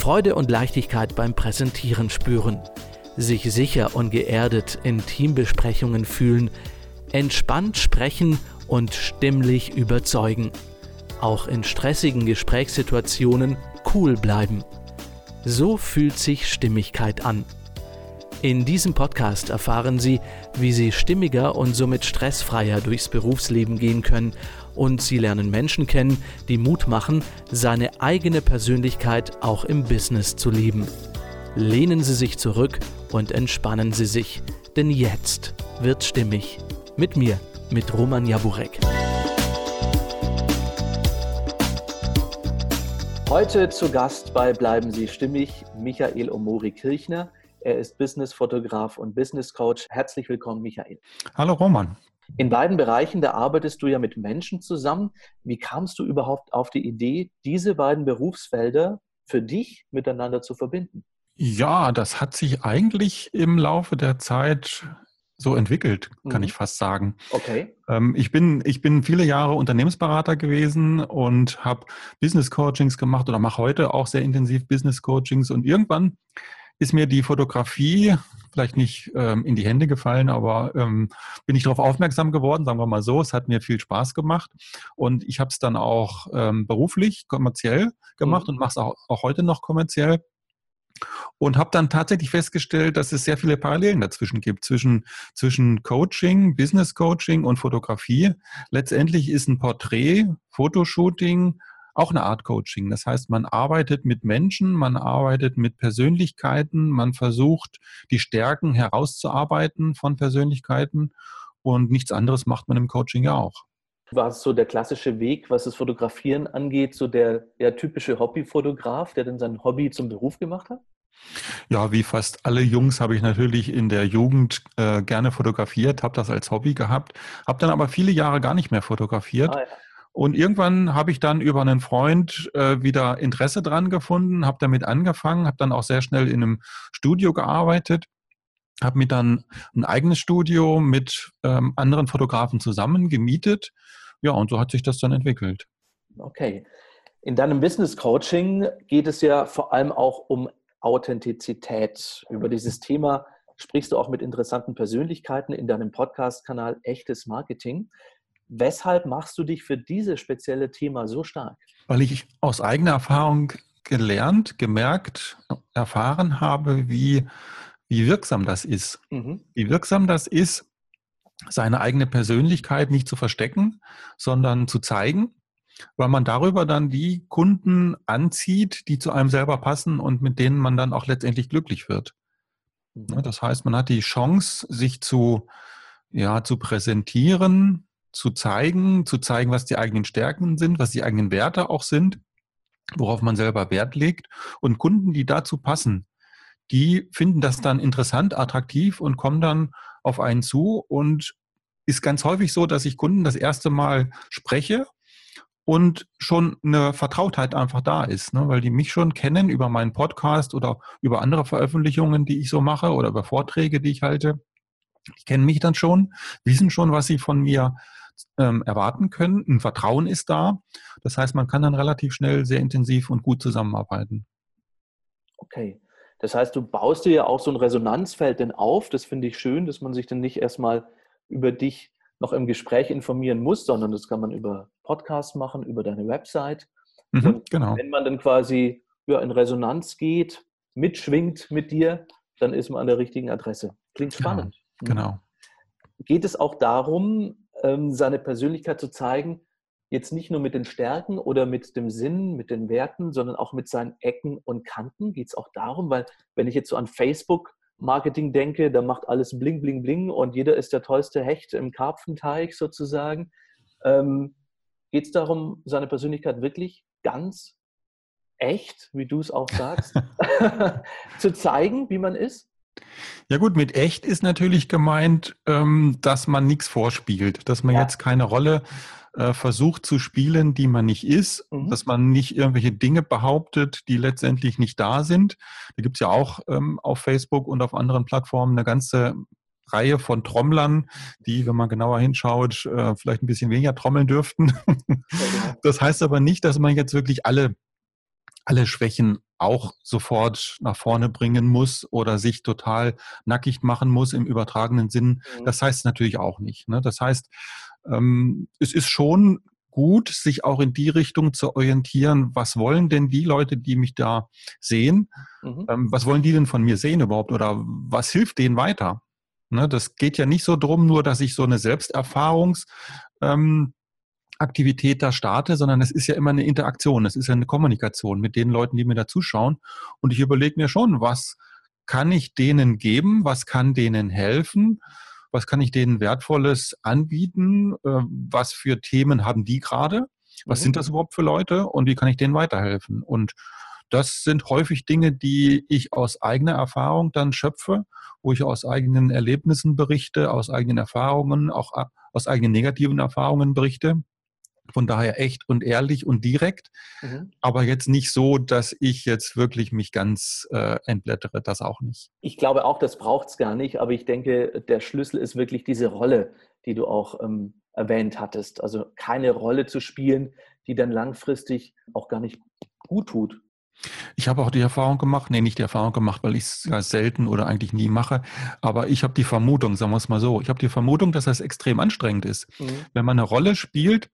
Freude und Leichtigkeit beim Präsentieren spüren, sich sicher und geerdet in Teambesprechungen fühlen, entspannt sprechen und stimmlich überzeugen. Auch in stressigen Gesprächssituationen cool bleiben. So fühlt sich Stimmigkeit an. In diesem Podcast erfahren Sie, wie Sie stimmiger und somit stressfreier durchs Berufsleben gehen können und Sie lernen Menschen kennen, die Mut machen, seine eigene Persönlichkeit auch im Business zu leben. Lehnen Sie sich zurück und entspannen Sie sich, denn jetzt wird stimmig. Mit mir, mit Roman Jaburek. Heute zu Gast bei Bleiben Sie stimmig Michael Omori Kirchner. Er ist Businessfotograf und Business Coach. Herzlich willkommen, Michael. Hallo Roman. In beiden Bereichen, da arbeitest du ja mit Menschen zusammen. Wie kamst du überhaupt auf die Idee, diese beiden Berufsfelder für dich miteinander zu verbinden? Ja, das hat sich eigentlich im Laufe der Zeit so entwickelt, kann mhm. ich fast sagen. Okay. Ähm, ich, bin, ich bin viele Jahre Unternehmensberater gewesen und habe Business Coachings gemacht oder mache heute auch sehr intensiv Business Coachings. Und irgendwann ist mir die Fotografie vielleicht nicht ähm, in die Hände gefallen, aber ähm, bin ich darauf aufmerksam geworden, sagen wir mal so. Es hat mir viel Spaß gemacht und ich habe es dann auch ähm, beruflich, kommerziell gemacht mhm. und mache es auch, auch heute noch kommerziell und habe dann tatsächlich festgestellt, dass es sehr viele Parallelen dazwischen gibt, zwischen, zwischen Coaching, Business Coaching und Fotografie. Letztendlich ist ein Porträt, Fotoshooting auch eine Art Coaching. Das heißt, man arbeitet mit Menschen, man arbeitet mit Persönlichkeiten, man versucht, die Stärken herauszuarbeiten von Persönlichkeiten und nichts anderes macht man im Coaching ja auch. War es so der klassische Weg, was das Fotografieren angeht, so der, der typische Hobbyfotograf, der dann sein Hobby zum Beruf gemacht hat? Ja, wie fast alle Jungs habe ich natürlich in der Jugend äh, gerne fotografiert, habe das als Hobby gehabt, habe dann aber viele Jahre gar nicht mehr fotografiert. Ah, ja und irgendwann habe ich dann über einen Freund äh, wieder Interesse dran gefunden, habe damit angefangen, habe dann auch sehr schnell in einem Studio gearbeitet, habe mir dann ein eigenes Studio mit ähm, anderen Fotografen zusammen gemietet. Ja, und so hat sich das dann entwickelt. Okay. In deinem Business Coaching geht es ja vor allem auch um Authentizität. Über dieses Thema sprichst du auch mit interessanten Persönlichkeiten in deinem Podcast-Kanal Echtes Marketing. Weshalb machst du dich für dieses spezielle Thema so stark? Weil ich aus eigener Erfahrung gelernt, gemerkt, erfahren habe, wie, wie wirksam das ist. Mhm. Wie wirksam das ist, seine eigene Persönlichkeit nicht zu verstecken, sondern zu zeigen, weil man darüber dann die Kunden anzieht, die zu einem selber passen und mit denen man dann auch letztendlich glücklich wird. Mhm. Das heißt, man hat die Chance, sich zu, ja, zu präsentieren, zu zeigen, zu zeigen, was die eigenen Stärken sind, was die eigenen Werte auch sind, worauf man selber Wert legt. Und Kunden, die dazu passen, die finden das dann interessant, attraktiv und kommen dann auf einen zu. Und ist ganz häufig so, dass ich Kunden das erste Mal spreche und schon eine Vertrautheit einfach da ist, ne? weil die mich schon kennen über meinen Podcast oder über andere Veröffentlichungen, die ich so mache oder über Vorträge, die ich halte. Die kennen mich dann schon, wissen schon, was sie von mir ähm, erwarten können. Ein Vertrauen ist da. Das heißt, man kann dann relativ schnell sehr intensiv und gut zusammenarbeiten. Okay. Das heißt, du baust dir ja auch so ein Resonanzfeld denn auf. Das finde ich schön, dass man sich dann nicht erstmal über dich noch im Gespräch informieren muss, sondern das kann man über Podcasts machen, über deine Website. Mhm, und genau. wenn man dann quasi ja, in Resonanz geht, mitschwingt mit dir, dann ist man an der richtigen Adresse. Klingt genau, spannend. Genau. genau. Geht es auch darum, seine Persönlichkeit zu zeigen, jetzt nicht nur mit den Stärken oder mit dem Sinn, mit den Werten, sondern auch mit seinen Ecken und Kanten. Geht es auch darum, weil wenn ich jetzt so an Facebook Marketing denke, da macht alles bling, bling, bling und jeder ist der tollste Hecht im Karpfenteich sozusagen. Ähm, Geht es darum, seine Persönlichkeit wirklich ganz echt, wie du es auch sagst, zu zeigen, wie man ist? Ja gut, mit echt ist natürlich gemeint, ähm, dass man nichts vorspielt, dass man ja. jetzt keine Rolle äh, versucht zu spielen, die man nicht ist, mhm. dass man nicht irgendwelche Dinge behauptet, die letztendlich nicht da sind. Da gibt es ja auch ähm, auf Facebook und auf anderen Plattformen eine ganze Reihe von Trommlern, die, wenn man genauer hinschaut, äh, vielleicht ein bisschen weniger trommeln dürften. Das heißt aber nicht, dass man jetzt wirklich alle alle Schwächen auch sofort nach vorne bringen muss oder sich total nackig machen muss im übertragenen Sinn. Mhm. Das heißt natürlich auch nicht. Ne? Das heißt, ähm, es ist schon gut, sich auch in die Richtung zu orientieren, was wollen denn die Leute, die mich da sehen, mhm. ähm, was wollen die denn von mir sehen überhaupt oder was hilft denen weiter? Ne, das geht ja nicht so drum, nur dass ich so eine Selbsterfahrungs ähm, Aktivität da starte, sondern es ist ja immer eine Interaktion, es ist ja eine Kommunikation mit den Leuten, die mir da zuschauen. Und ich überlege mir schon, was kann ich denen geben, was kann denen helfen, was kann ich denen Wertvolles anbieten, äh, was für Themen haben die gerade, was mhm. sind das überhaupt für Leute und wie kann ich denen weiterhelfen. Und das sind häufig Dinge, die ich aus eigener Erfahrung dann schöpfe, wo ich aus eigenen Erlebnissen berichte, aus eigenen Erfahrungen, auch aus eigenen negativen Erfahrungen berichte. Von daher echt und ehrlich und direkt, mhm. aber jetzt nicht so, dass ich jetzt wirklich mich ganz äh, entblättere, das auch nicht. Ich glaube auch, das braucht es gar nicht, aber ich denke, der Schlüssel ist wirklich diese Rolle, die du auch ähm, erwähnt hattest. Also keine Rolle zu spielen, die dann langfristig auch gar nicht gut tut. Ich habe auch die Erfahrung gemacht, nee, nicht die Erfahrung gemacht, weil ich es ja selten oder eigentlich nie mache, aber ich habe die Vermutung, sagen wir es mal so, ich habe die Vermutung, dass das extrem anstrengend ist. Mhm. Wenn man eine Rolle spielt,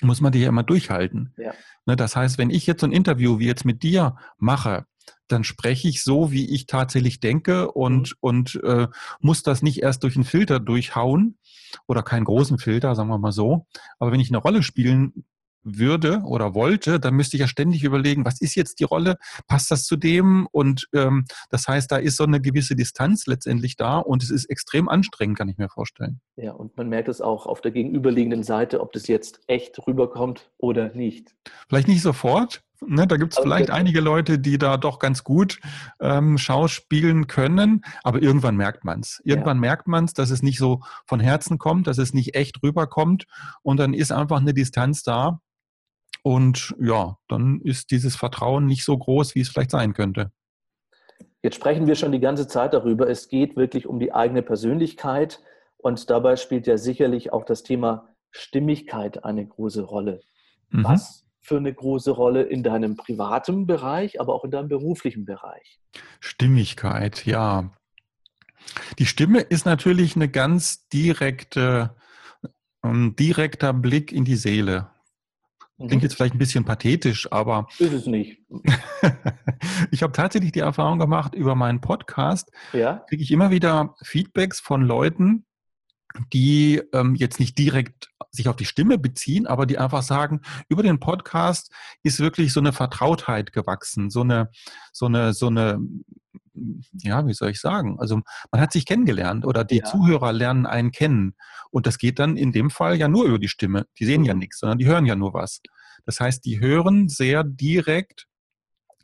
muss man die ja immer durchhalten. Ja. Ne, das heißt, wenn ich jetzt so ein Interview wie jetzt mit dir mache, dann spreche ich so, wie ich tatsächlich denke und, mhm. und äh, muss das nicht erst durch einen Filter durchhauen oder keinen großen Filter, sagen wir mal so. Aber wenn ich eine Rolle spielen würde oder wollte, dann müsste ich ja ständig überlegen, was ist jetzt die Rolle, passt das zu dem? Und ähm, das heißt, da ist so eine gewisse Distanz letztendlich da und es ist extrem anstrengend, kann ich mir vorstellen. Ja, und man merkt es auch auf der gegenüberliegenden Seite, ob das jetzt echt rüberkommt oder nicht. Vielleicht nicht sofort. Ne, da gibt es vielleicht okay. einige Leute, die da doch ganz gut ähm, schauspielen können, aber irgendwann merkt man es. Irgendwann ja. merkt man es, dass es nicht so von Herzen kommt, dass es nicht echt rüberkommt und dann ist einfach eine Distanz da und ja, dann ist dieses Vertrauen nicht so groß, wie es vielleicht sein könnte. Jetzt sprechen wir schon die ganze Zeit darüber. Es geht wirklich um die eigene Persönlichkeit und dabei spielt ja sicherlich auch das Thema Stimmigkeit eine große Rolle. Mhm. Was für eine große Rolle in deinem privaten Bereich, aber auch in deinem beruflichen Bereich? Stimmigkeit, ja. Die Stimme ist natürlich eine ganz direkte, ein direkter Blick in die Seele. Klingt mhm. jetzt vielleicht ein bisschen pathetisch, aber. Ist es nicht. ich habe tatsächlich die Erfahrung gemacht, über meinen Podcast ja? kriege ich immer wieder Feedbacks von Leuten, die ähm, jetzt nicht direkt sich auf die Stimme beziehen, aber die einfach sagen, über den Podcast ist wirklich so eine Vertrautheit gewachsen, so eine, so eine, so eine, ja, wie soll ich sagen? Also man hat sich kennengelernt oder die ja. Zuhörer lernen einen kennen. Und das geht dann in dem Fall ja nur über die Stimme. Die sehen ja mhm. nichts, sondern die hören ja nur was. Das heißt, die hören sehr direkt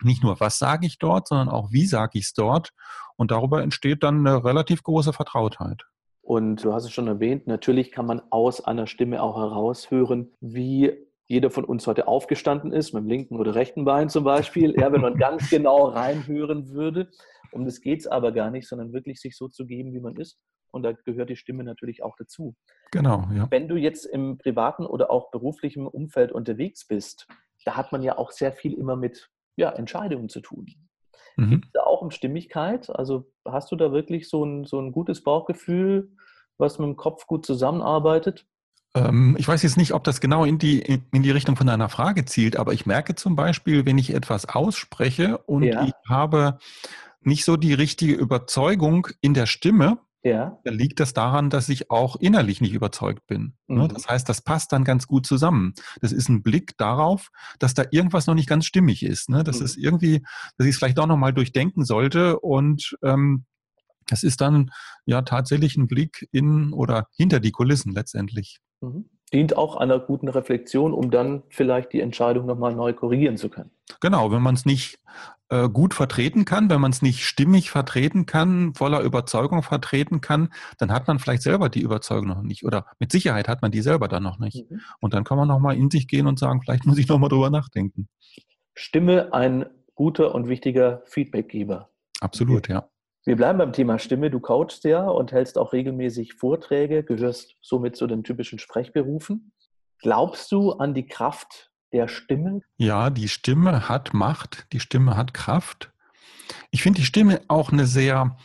nicht nur, was sage ich dort, sondern auch, wie sage ich es dort. Und darüber entsteht dann eine relativ große Vertrautheit. Und du hast es schon erwähnt, natürlich kann man aus einer Stimme auch heraushören, wie jeder von uns heute aufgestanden ist, mit dem linken oder rechten Bein zum Beispiel, ja, wenn man ganz genau reinhören würde. Um das geht es aber gar nicht, sondern wirklich sich so zu geben, wie man ist. Und da gehört die Stimme natürlich auch dazu. Genau, ja. Wenn du jetzt im privaten oder auch beruflichen Umfeld unterwegs bist, da hat man ja auch sehr viel immer mit ja, Entscheidungen zu tun. Mhm. Gibt es da auch um Stimmigkeit? Also hast du da wirklich so ein, so ein gutes Bauchgefühl, was mit dem Kopf gut zusammenarbeitet? Ähm, ich weiß jetzt nicht, ob das genau in die, in die Richtung von deiner Frage zielt, aber ich merke zum Beispiel, wenn ich etwas ausspreche und ja. ich habe nicht so die richtige Überzeugung in der Stimme, ja. dann liegt das daran, dass ich auch innerlich nicht überzeugt bin. Ne? Mhm. Das heißt, das passt dann ganz gut zusammen. Das ist ein Blick darauf, dass da irgendwas noch nicht ganz stimmig ist. Ne? Das mhm. ist irgendwie, dass ich es vielleicht auch nochmal durchdenken sollte und ähm, das ist dann ja tatsächlich ein Blick in oder hinter die Kulissen letztendlich. Mhm. Dient auch einer guten Reflexion, um dann vielleicht die Entscheidung nochmal neu korrigieren zu können. Genau, wenn man es nicht äh, gut vertreten kann, wenn man es nicht stimmig vertreten kann, voller Überzeugung vertreten kann, dann hat man vielleicht selber die Überzeugung noch nicht oder mit Sicherheit hat man die selber dann noch nicht. Mhm. Und dann kann man nochmal in sich gehen und sagen, vielleicht muss ich nochmal drüber nachdenken. Stimme ein guter und wichtiger Feedbackgeber. Absolut, ja. Wir bleiben beim Thema Stimme. Du coachst ja und hältst auch regelmäßig Vorträge, gehörst somit zu den typischen Sprechberufen. Glaubst du an die Kraft der Stimme? Ja, die Stimme hat Macht, die Stimme hat Kraft. Ich finde die Stimme auch eine sehr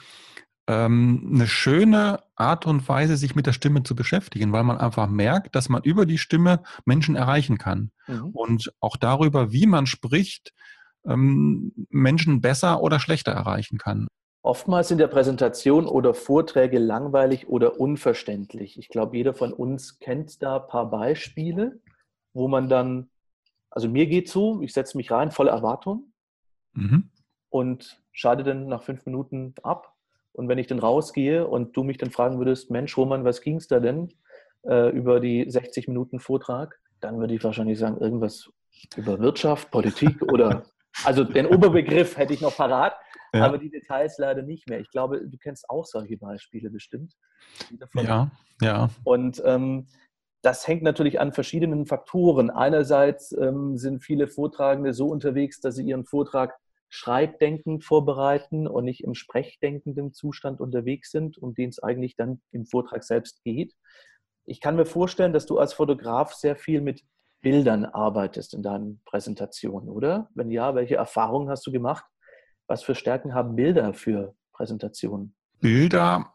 ähm, eine schöne Art und Weise, sich mit der Stimme zu beschäftigen, weil man einfach merkt, dass man über die Stimme Menschen erreichen kann. Mhm. Und auch darüber, wie man spricht, ähm, Menschen besser oder schlechter erreichen kann. Oftmals sind ja Präsentationen oder Vorträge langweilig oder unverständlich. Ich glaube, jeder von uns kennt da ein paar Beispiele, wo man dann, also mir geht so, ich setze mich rein, volle Erwartung mhm. und schalte dann nach fünf Minuten ab. Und wenn ich dann rausgehe und du mich dann fragen würdest, Mensch, Roman, was ging es da denn äh, über die 60 Minuten Vortrag, dann würde ich wahrscheinlich sagen, irgendwas über Wirtschaft, Politik oder also den Oberbegriff hätte ich noch parat, ja. aber die Details leider nicht mehr. Ich glaube, du kennst auch solche Beispiele bestimmt. Ja, ja. Und ähm, das hängt natürlich an verschiedenen Faktoren. Einerseits ähm, sind viele Vortragende so unterwegs, dass sie ihren Vortrag schreibdenkend vorbereiten und nicht im sprechdenkenden Zustand unterwegs sind, um den es eigentlich dann im Vortrag selbst geht. Ich kann mir vorstellen, dass du als Fotograf sehr viel mit Bildern arbeitest in deinen Präsentationen, oder? Wenn ja, welche Erfahrungen hast du gemacht? Was für Stärken haben Bilder für Präsentationen? Bilder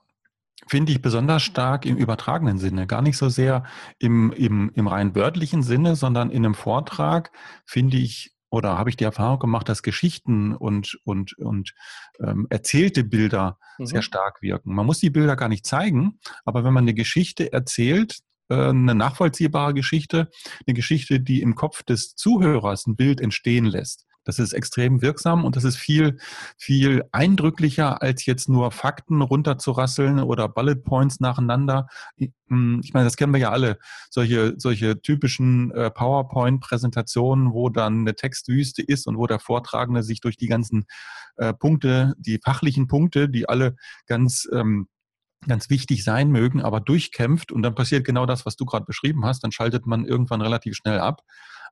finde ich besonders stark im übertragenen Sinne, gar nicht so sehr im, im, im rein wörtlichen Sinne, sondern in einem Vortrag finde ich oder habe ich die Erfahrung gemacht, dass Geschichten und, und, und ähm, erzählte Bilder mhm. sehr stark wirken. Man muss die Bilder gar nicht zeigen, aber wenn man eine Geschichte erzählt, äh, eine nachvollziehbare Geschichte, eine Geschichte, die im Kopf des Zuhörers ein Bild entstehen lässt. Das ist extrem wirksam und das ist viel, viel eindrücklicher, als jetzt nur Fakten runterzurasseln oder Bullet Points nacheinander. Hm, ich meine, das kennen wir ja alle, solche, solche typischen äh, PowerPoint-Präsentationen, wo dann eine Textwüste ist und wo der Vortragende sich durch die ganzen äh, Punkte, die fachlichen Punkte, die alle ganz ähm, ganz wichtig sein mögen, aber durchkämpft und dann passiert genau das, was du gerade beschrieben hast, dann schaltet man irgendwann relativ schnell ab.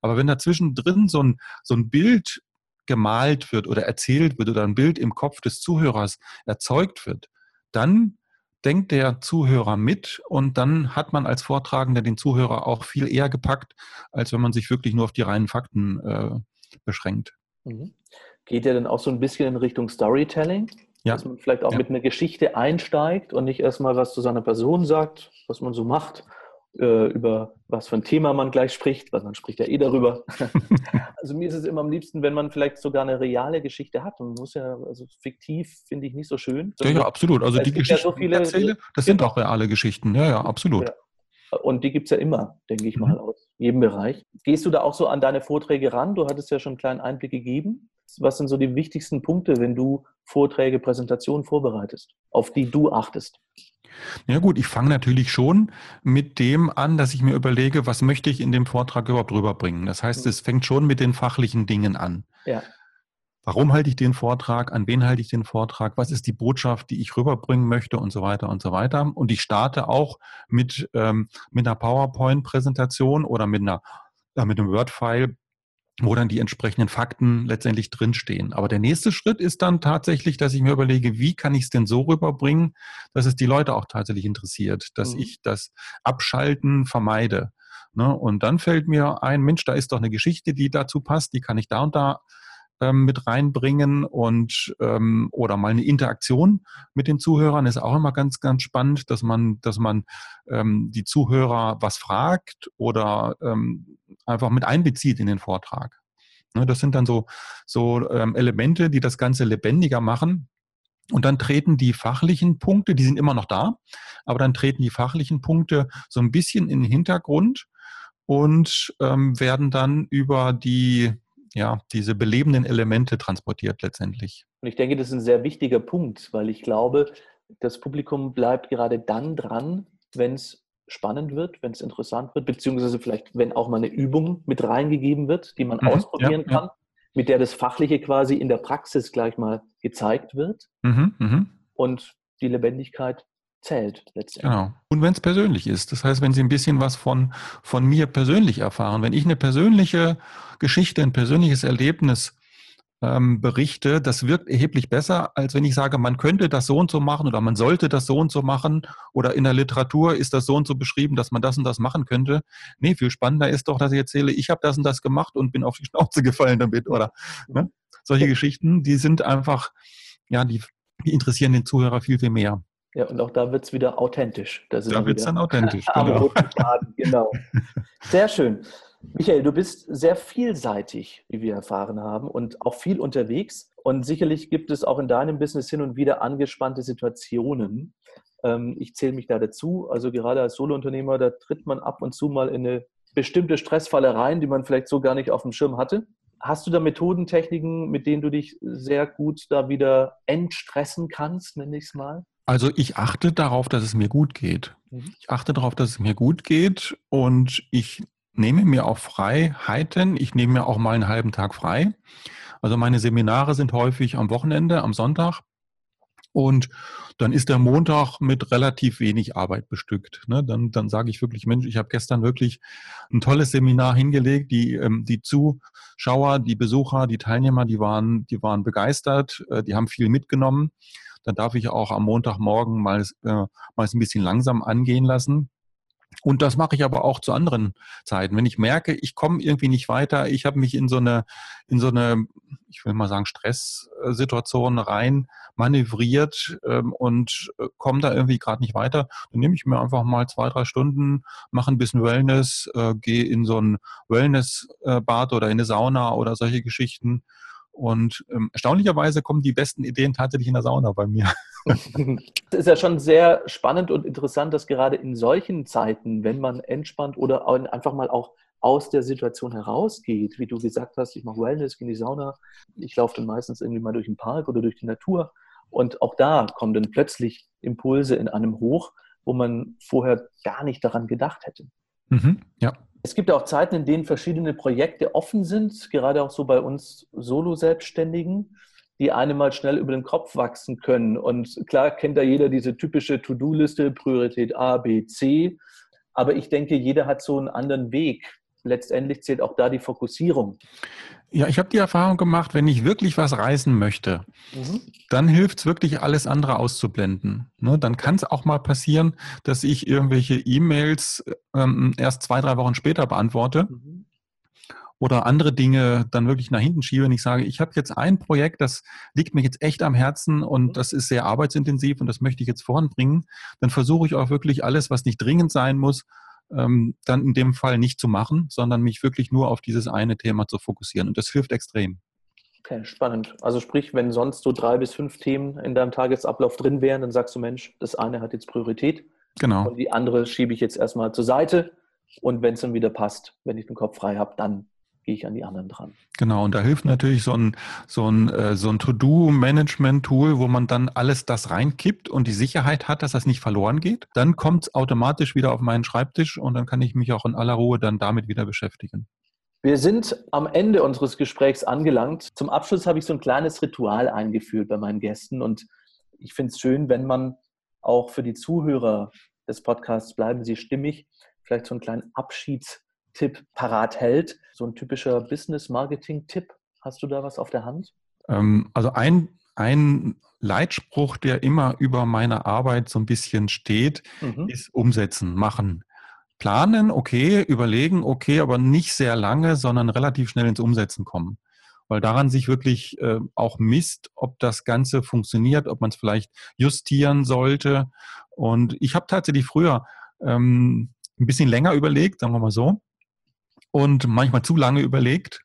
Aber wenn da zwischendrin so ein, so ein Bild gemalt wird oder erzählt wird oder ein Bild im Kopf des Zuhörers erzeugt wird, dann denkt der Zuhörer mit und dann hat man als Vortragender den Zuhörer auch viel eher gepackt, als wenn man sich wirklich nur auf die reinen Fakten äh, beschränkt. Mhm. Geht ja dann auch so ein bisschen in Richtung Storytelling? Ja. Dass man vielleicht auch ja. mit einer Geschichte einsteigt und nicht erstmal was zu seiner Person sagt, was man so macht, äh, über was für ein Thema man gleich spricht, weil man spricht ja eh darüber. also mir ist es immer am liebsten, wenn man vielleicht sogar eine reale Geschichte hat. Und muss ja, also fiktiv finde ich nicht so schön. Ja, ja, absolut. Also die Geschichten, ja so viele, erzähle, das sind genau. auch reale Geschichten. Ja, ja, absolut. Ja. Und die gibt es ja immer, denke ich mhm. mal, aus jedem Bereich. Gehst du da auch so an deine Vorträge ran? Du hattest ja schon einen kleinen Einblick gegeben. Was sind so die wichtigsten Punkte, wenn du Vorträge, Präsentationen vorbereitest, auf die du achtest? Ja gut, ich fange natürlich schon mit dem an, dass ich mir überlege, was möchte ich in dem Vortrag überhaupt rüberbringen. Das heißt, es fängt schon mit den fachlichen Dingen an. Ja. Warum halte ich den Vortrag? An wen halte ich den Vortrag? Was ist die Botschaft, die ich rüberbringen möchte und so weiter und so weiter. Und ich starte auch mit, ähm, mit einer PowerPoint-Präsentation oder mit einer äh, mit einem Word-File, wo dann die entsprechenden Fakten letztendlich drinstehen. Aber der nächste Schritt ist dann tatsächlich, dass ich mir überlege, wie kann ich es denn so rüberbringen, dass es die Leute auch tatsächlich interessiert, dass mhm. ich das Abschalten vermeide. Ne? Und dann fällt mir ein, Mensch, da ist doch eine Geschichte, die dazu passt, die kann ich da und da ähm, mit reinbringen und ähm, oder mal eine Interaktion mit den Zuhörern ist auch immer ganz, ganz spannend, dass man, dass man ähm, die Zuhörer was fragt oder ähm, einfach mit einbezieht in den Vortrag. Ne, das sind dann so, so ähm, Elemente, die das Ganze lebendiger machen. Und dann treten die fachlichen Punkte, die sind immer noch da, aber dann treten die fachlichen Punkte so ein bisschen in den Hintergrund und ähm, werden dann über die ja, diese belebenden Elemente transportiert letztendlich. Und ich denke, das ist ein sehr wichtiger Punkt, weil ich glaube, das Publikum bleibt gerade dann dran, wenn es spannend wird, wenn es interessant wird, beziehungsweise vielleicht, wenn auch mal eine Übung mit reingegeben wird, die man mhm, ausprobieren ja, kann, ja. mit der das Fachliche quasi in der Praxis gleich mal gezeigt wird. Mhm, mh. Und die Lebendigkeit zählt letztendlich. Genau. Und wenn es persönlich ist, das heißt, wenn Sie ein bisschen was von, von mir persönlich erfahren, wenn ich eine persönliche Geschichte, ein persönliches Erlebnis ähm, berichte, das wirkt erheblich besser, als wenn ich sage, man könnte das so und so machen oder man sollte das so und so machen oder in der Literatur ist das so und so beschrieben, dass man das und das machen könnte. Nee, viel spannender ist doch, dass ich erzähle, ich habe das und das gemacht und bin auf die Schnauze gefallen damit oder ne? solche Geschichten, die sind einfach, ja, die, die interessieren den Zuhörer viel, viel mehr. Ja, und auch da wird es wieder authentisch. Da, da wird es dann authentisch, genau. genau. Sehr schön. Michael, du bist sehr vielseitig, wie wir erfahren haben, und auch viel unterwegs. Und sicherlich gibt es auch in deinem Business hin und wieder angespannte Situationen. Ähm, ich zähle mich da dazu. Also gerade als Solounternehmer, da tritt man ab und zu mal in eine bestimmte Stressfalle rein, die man vielleicht so gar nicht auf dem Schirm hatte. Hast du da Methoden, Techniken, mit denen du dich sehr gut da wieder entstressen kannst, nenne ich es mal? Also ich achte darauf, dass es mir gut geht. Mhm. Ich achte darauf, dass es mir gut geht und ich nehme mir auch Freiheiten. Ich nehme mir auch mal einen halben Tag frei. Also meine Seminare sind häufig am Wochenende, am Sonntag. Und dann ist der Montag mit relativ wenig Arbeit bestückt. Ne? Dann, dann sage ich wirklich, Mensch, ich habe gestern wirklich ein tolles Seminar hingelegt. Die, ähm, die Zuschauer, die Besucher, die Teilnehmer, die waren, die waren begeistert, äh, die haben viel mitgenommen. Dann darf ich auch am Montagmorgen mal, äh, mal ein bisschen langsam angehen lassen. Und das mache ich aber auch zu anderen Zeiten. Wenn ich merke, ich komme irgendwie nicht weiter, ich habe mich in so eine, in so eine, ich will mal sagen, Stresssituation rein manövriert ähm, und äh, komme da irgendwie gerade nicht weiter, dann nehme ich mir einfach mal zwei, drei Stunden, mache ein bisschen Wellness, äh, gehe in so ein Wellnessbad oder in eine Sauna oder solche Geschichten und ähm, erstaunlicherweise kommen die besten Ideen tatsächlich in der Sauna bei mir. Es ist ja schon sehr spannend und interessant, dass gerade in solchen Zeiten, wenn man entspannt oder einfach mal auch aus der Situation herausgeht, wie du gesagt hast, ich mache Wellness, gehe in die Sauna, ich laufe dann meistens irgendwie mal durch den Park oder durch die Natur und auch da kommen dann plötzlich Impulse in einem hoch, wo man vorher gar nicht daran gedacht hätte. Mhm, ja. Es gibt auch Zeiten, in denen verschiedene Projekte offen sind, gerade auch so bei uns Solo-Selbstständigen, die einem mal schnell über den Kopf wachsen können. Und klar kennt da jeder diese typische To-Do-Liste, Priorität A, B, C. Aber ich denke, jeder hat so einen anderen Weg, letztendlich zählt auch da die Fokussierung. Ja, ich habe die Erfahrung gemacht, wenn ich wirklich was reißen möchte, mhm. dann hilft es wirklich, alles andere auszublenden. Ne, dann kann es auch mal passieren, dass ich irgendwelche E-Mails ähm, erst zwei, drei Wochen später beantworte. Mhm. Oder andere Dinge dann wirklich nach hinten schiebe und ich sage, ich habe jetzt ein Projekt, das liegt mir jetzt echt am Herzen und mhm. das ist sehr arbeitsintensiv und das möchte ich jetzt voranbringen. Dann versuche ich auch wirklich alles, was nicht dringend sein muss, ähm, dann in dem Fall nicht zu machen, sondern mich wirklich nur auf dieses eine Thema zu fokussieren. Und das hilft extrem. Okay, spannend. Also sprich, wenn sonst so drei bis fünf Themen in deinem Tagesablauf drin wären, dann sagst du, Mensch, das eine hat jetzt Priorität. Genau. Und die andere schiebe ich jetzt erstmal zur Seite. Und wenn es dann wieder passt, wenn ich den Kopf frei habe, dann gehe ich an die anderen dran. Genau, und da hilft natürlich so ein, so ein, äh, so ein To-Do-Management-Tool, wo man dann alles das reinkippt und die Sicherheit hat, dass das nicht verloren geht. Dann kommt es automatisch wieder auf meinen Schreibtisch und dann kann ich mich auch in aller Ruhe dann damit wieder beschäftigen. Wir sind am Ende unseres Gesprächs angelangt. Zum Abschluss habe ich so ein kleines Ritual eingeführt bei meinen Gästen und ich finde es schön, wenn man auch für die Zuhörer des Podcasts bleiben Sie stimmig, vielleicht so einen kleinen Abschieds Tipp parat hält. So ein typischer Business-Marketing-Tipp. Hast du da was auf der Hand? Ähm, also ein, ein Leitspruch, der immer über meine Arbeit so ein bisschen steht, mhm. ist umsetzen, machen. Planen, okay, überlegen, okay, aber nicht sehr lange, sondern relativ schnell ins Umsetzen kommen. Weil daran sich wirklich äh, auch misst, ob das Ganze funktioniert, ob man es vielleicht justieren sollte. Und ich habe tatsächlich früher ähm, ein bisschen länger überlegt, sagen wir mal so und manchmal zu lange überlegt.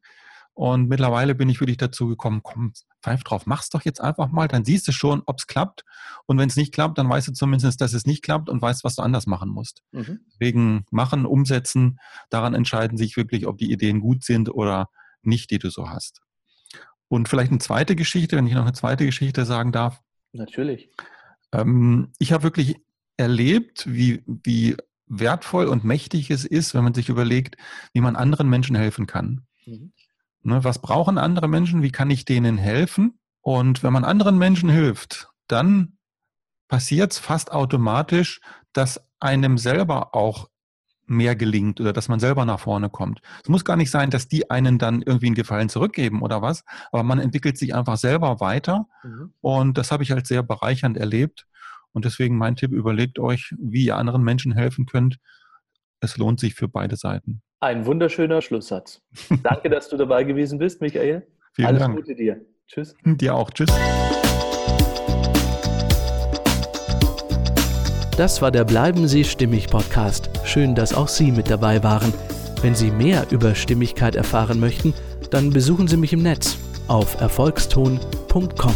Und mittlerweile bin ich wirklich dazu gekommen, komm, pfeif drauf, mach's doch jetzt einfach mal, dann siehst du schon, ob es klappt. Und wenn es nicht klappt, dann weißt du zumindest, dass es nicht klappt und weißt, was du anders machen musst. Mhm. Deswegen machen, umsetzen, daran entscheiden sich wirklich, ob die Ideen gut sind oder nicht, die du so hast. Und vielleicht eine zweite Geschichte, wenn ich noch eine zweite Geschichte sagen darf. Natürlich. Ähm, ich habe wirklich erlebt, wie, wie wertvoll und mächtig es ist, wenn man sich überlegt, wie man anderen Menschen helfen kann. Mhm. Ne, was brauchen andere Menschen? Wie kann ich denen helfen? Und wenn man anderen Menschen hilft, dann passiert es fast automatisch, dass einem selber auch mehr gelingt oder dass man selber nach vorne kommt. Es muss gar nicht sein, dass die einen dann irgendwie einen Gefallen zurückgeben oder was, aber man entwickelt sich einfach selber weiter mhm. und das habe ich als sehr bereichernd erlebt und deswegen mein Tipp, überlegt euch, wie ihr anderen Menschen helfen könnt. Es lohnt sich für beide Seiten. Ein wunderschöner Schlusssatz. Danke, dass du dabei gewesen bist, Michael. Vielen Alles Dank. Gute dir. Tschüss. Dir auch. Tschüss. Das war der Bleiben Sie stimmig Podcast. Schön, dass auch Sie mit dabei waren. Wenn Sie mehr über Stimmigkeit erfahren möchten, dann besuchen Sie mich im Netz auf erfolgston.com.